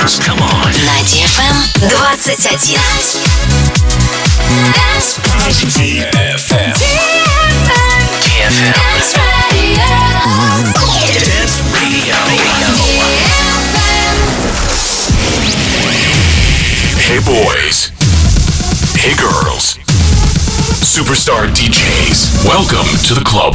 come На DFM 21. DFM. DFM. Dance Radio. Dance Radio. Hey boys. Hey girls. Superstar DJs. Welcome to the club.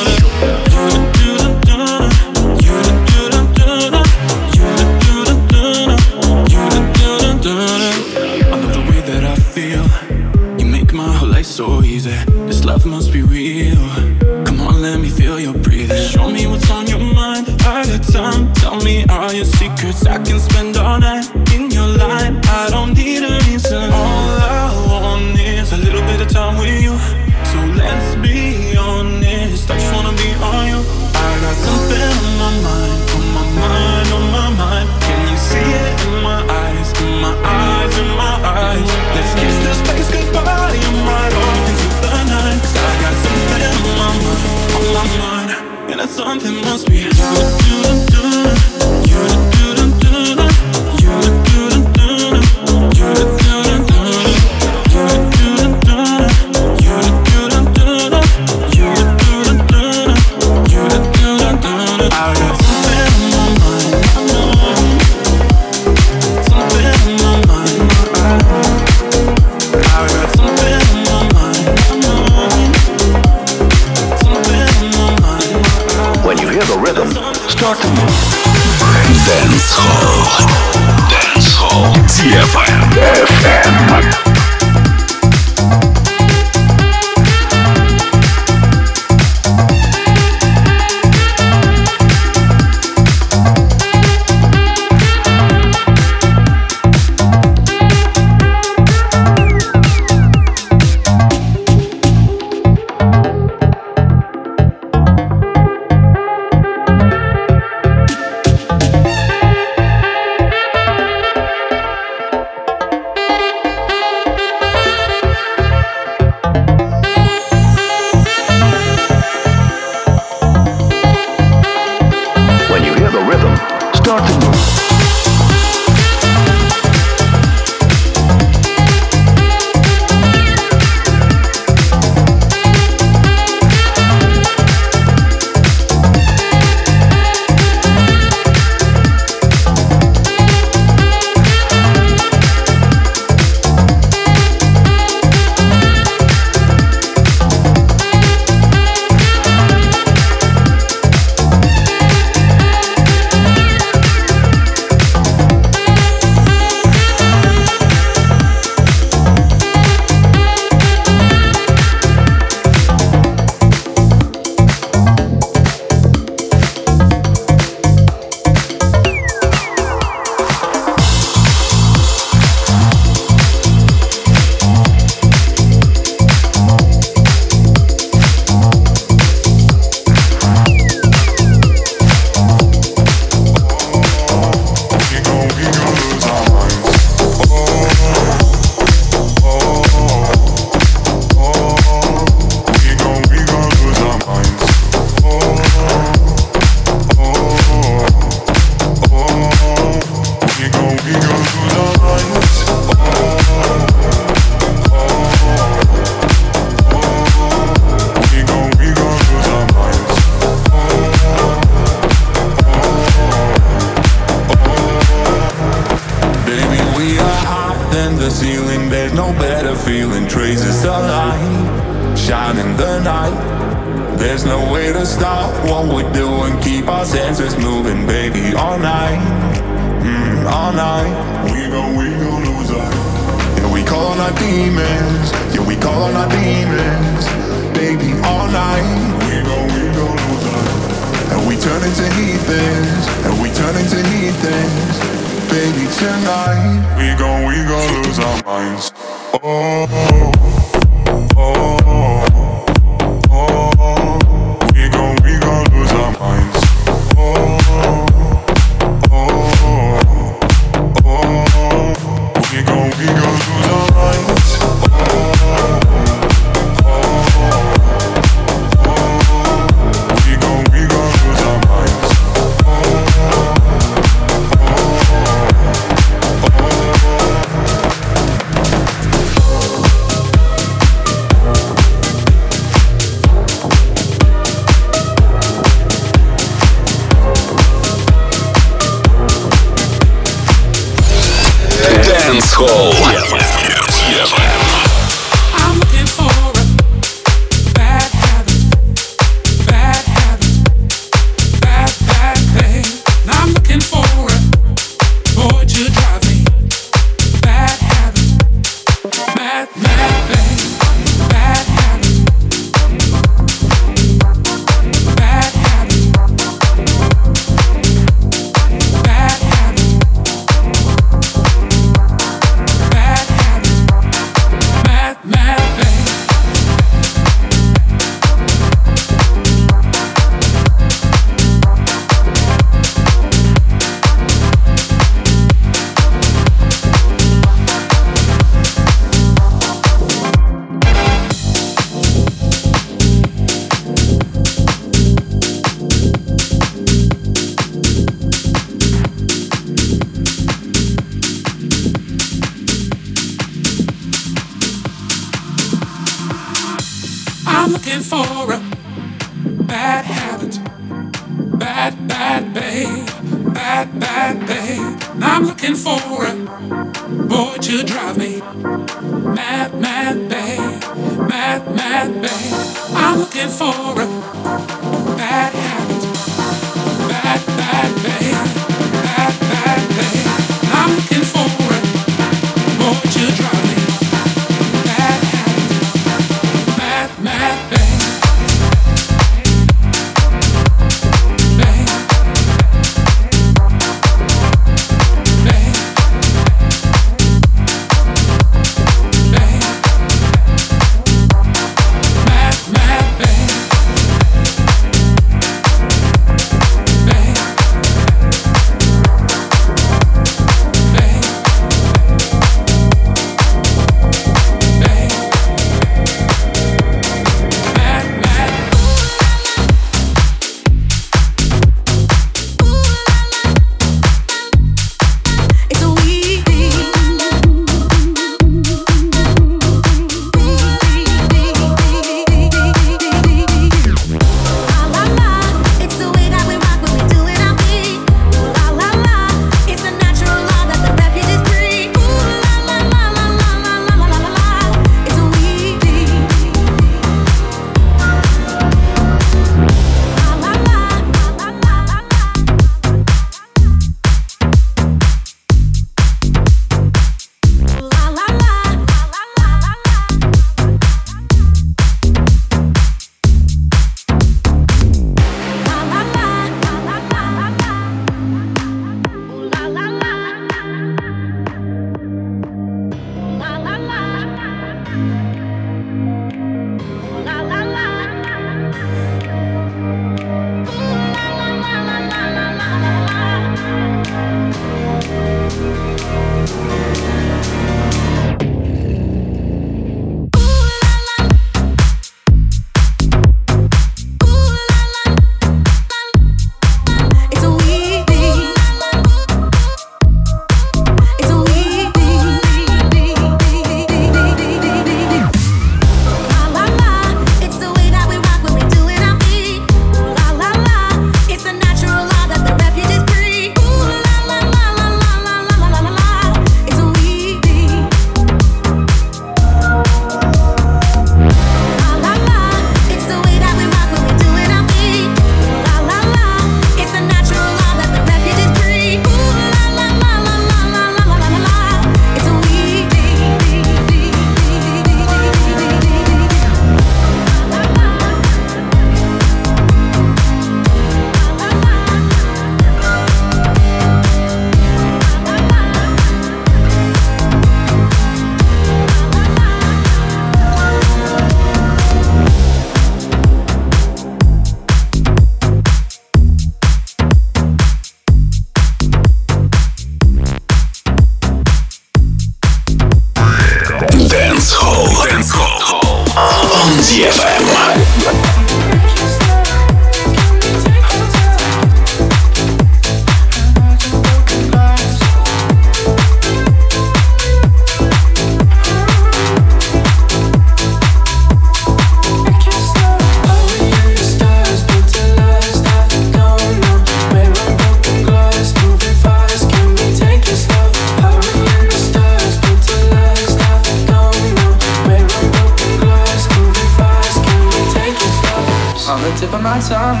tip of my tongue.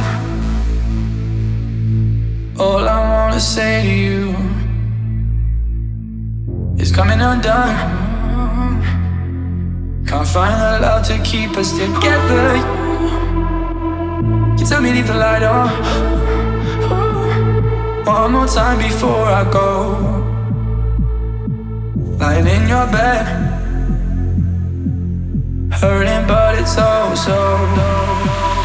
All I wanna say to you is coming undone. Can't find the love to keep us together. You tell me leave the light on one more time before I go. Lying in your bed, hurting, but it's oh so. so.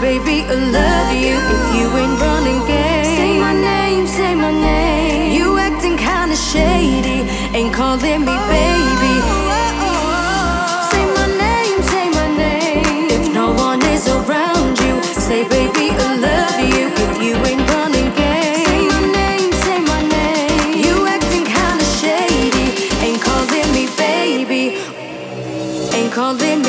baby, I love you. If you ain't running gay, say my name, say my name. You acting kinda shady, ain't calling me baby. Oh, say my name, say my name. If no one is around you, say baby, I love you. If you ain't running say my name, say my name. You acting kinda shady, ain't calling me baby, ain't calling me.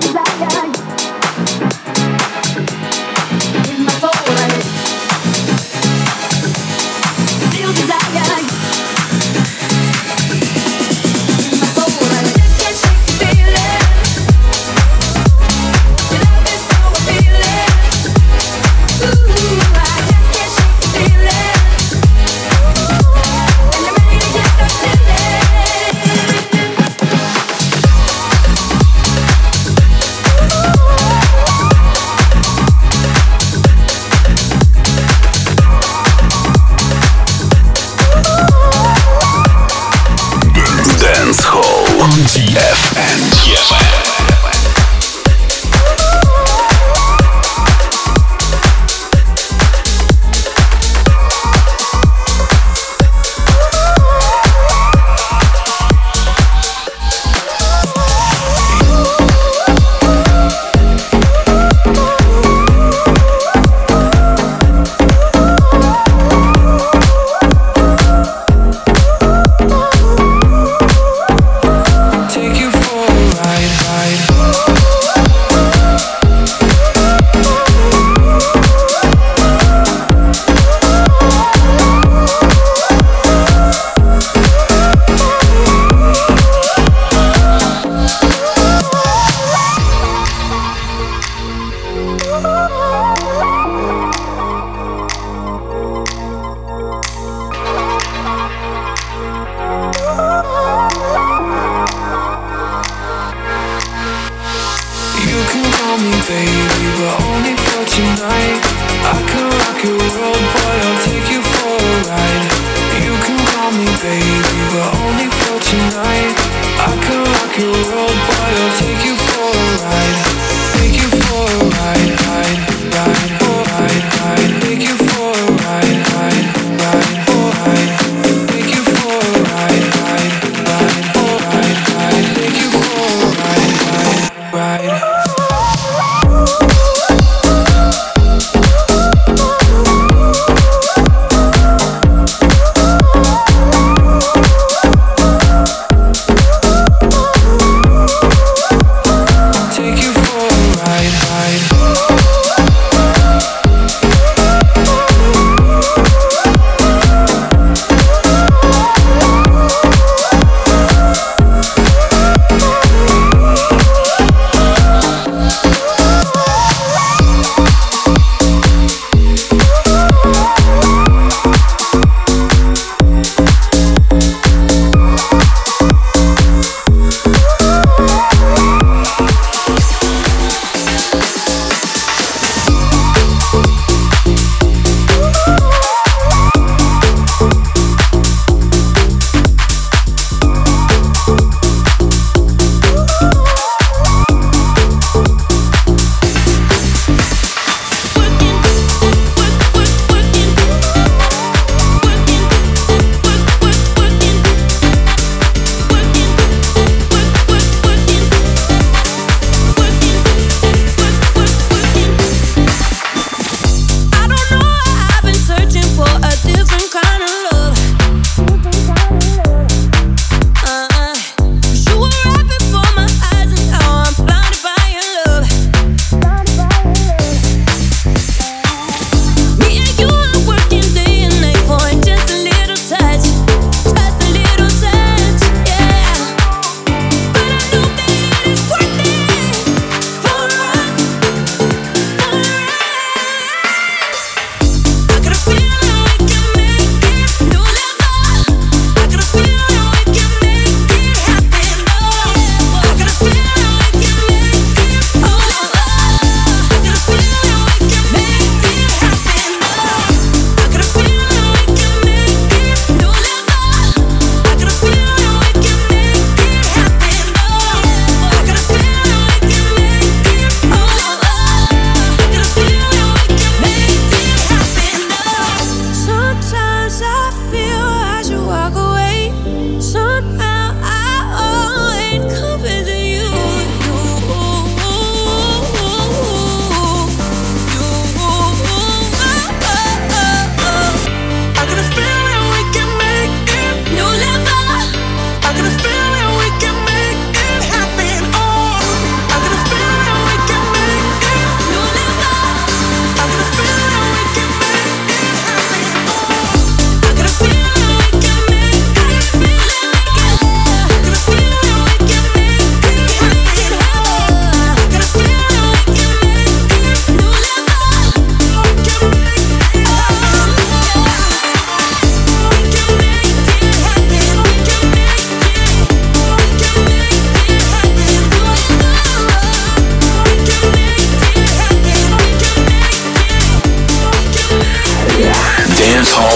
Dance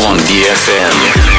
DFM.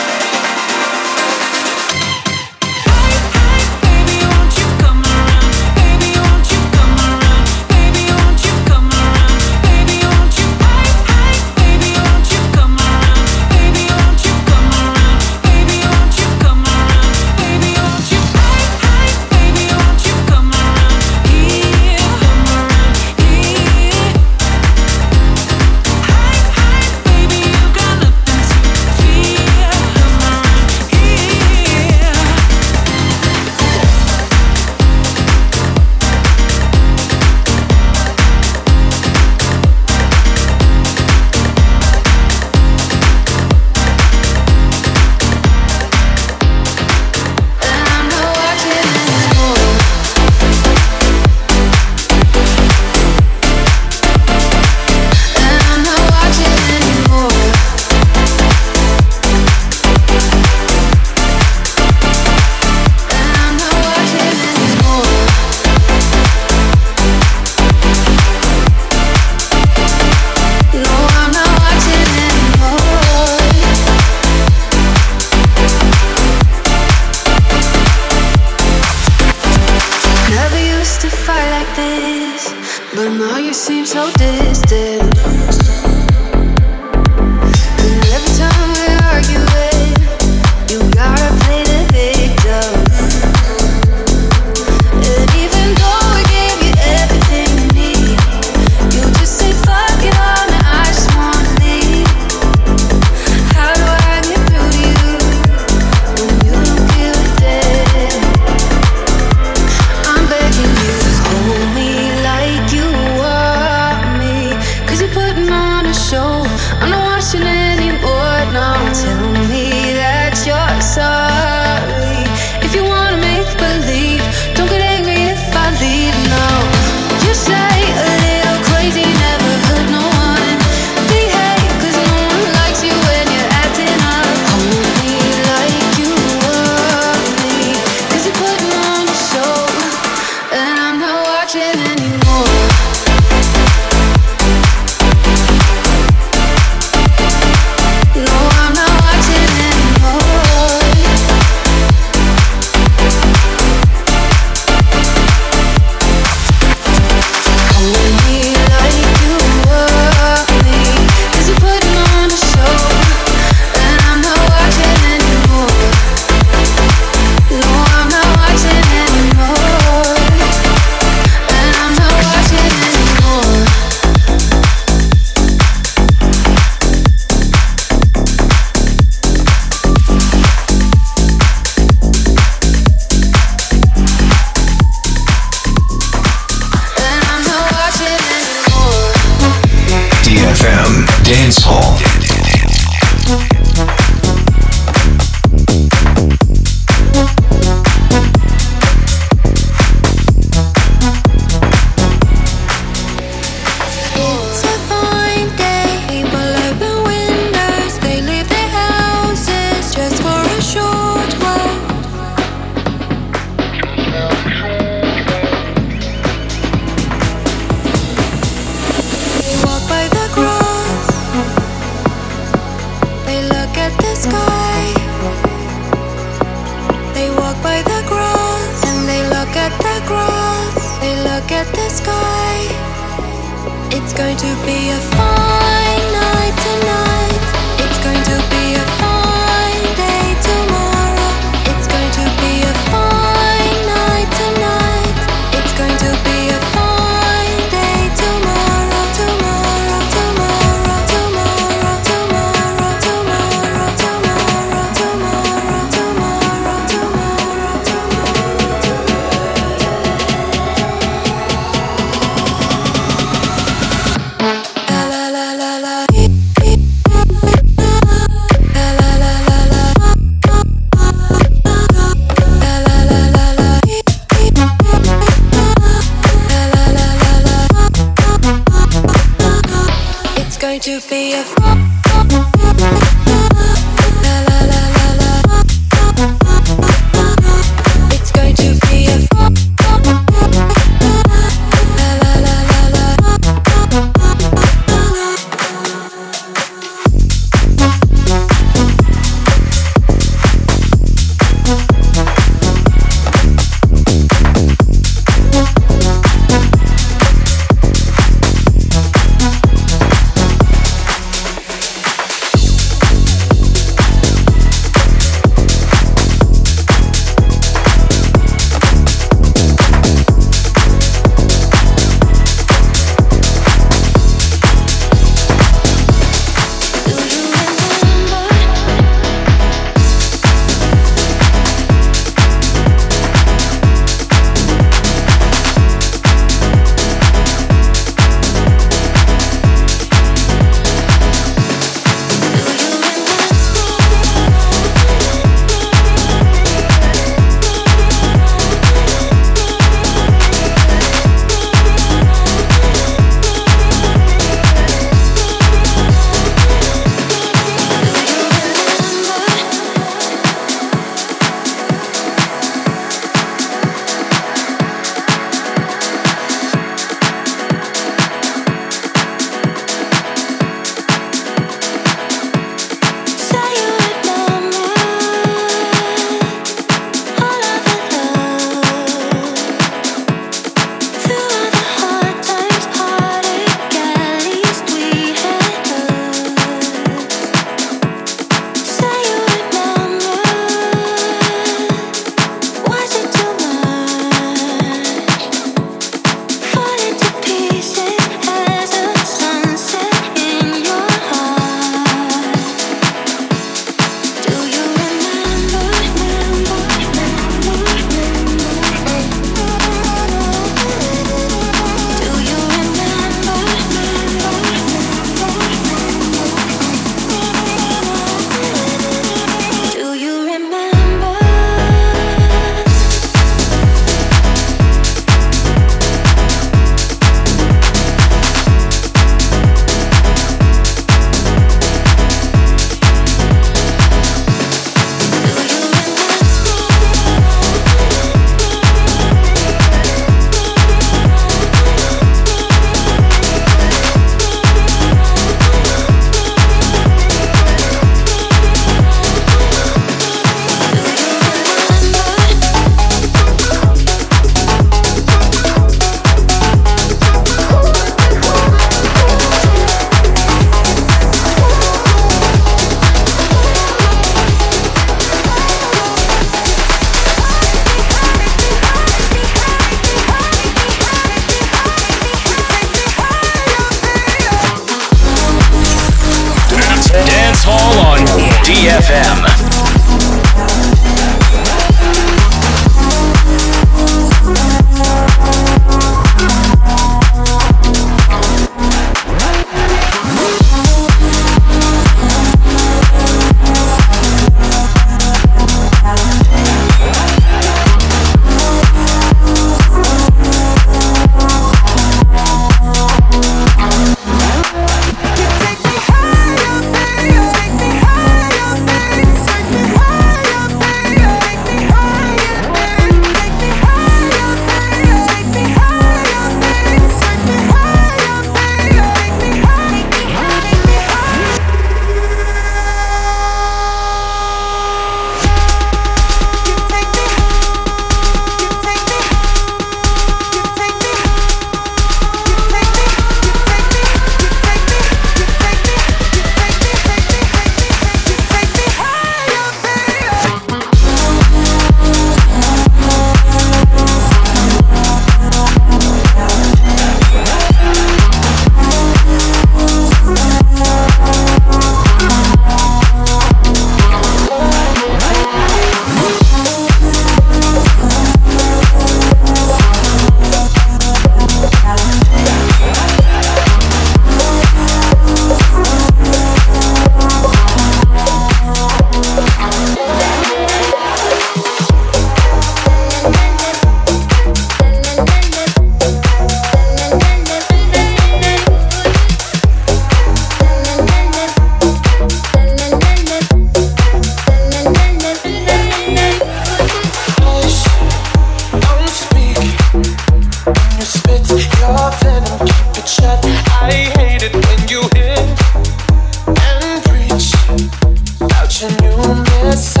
Your new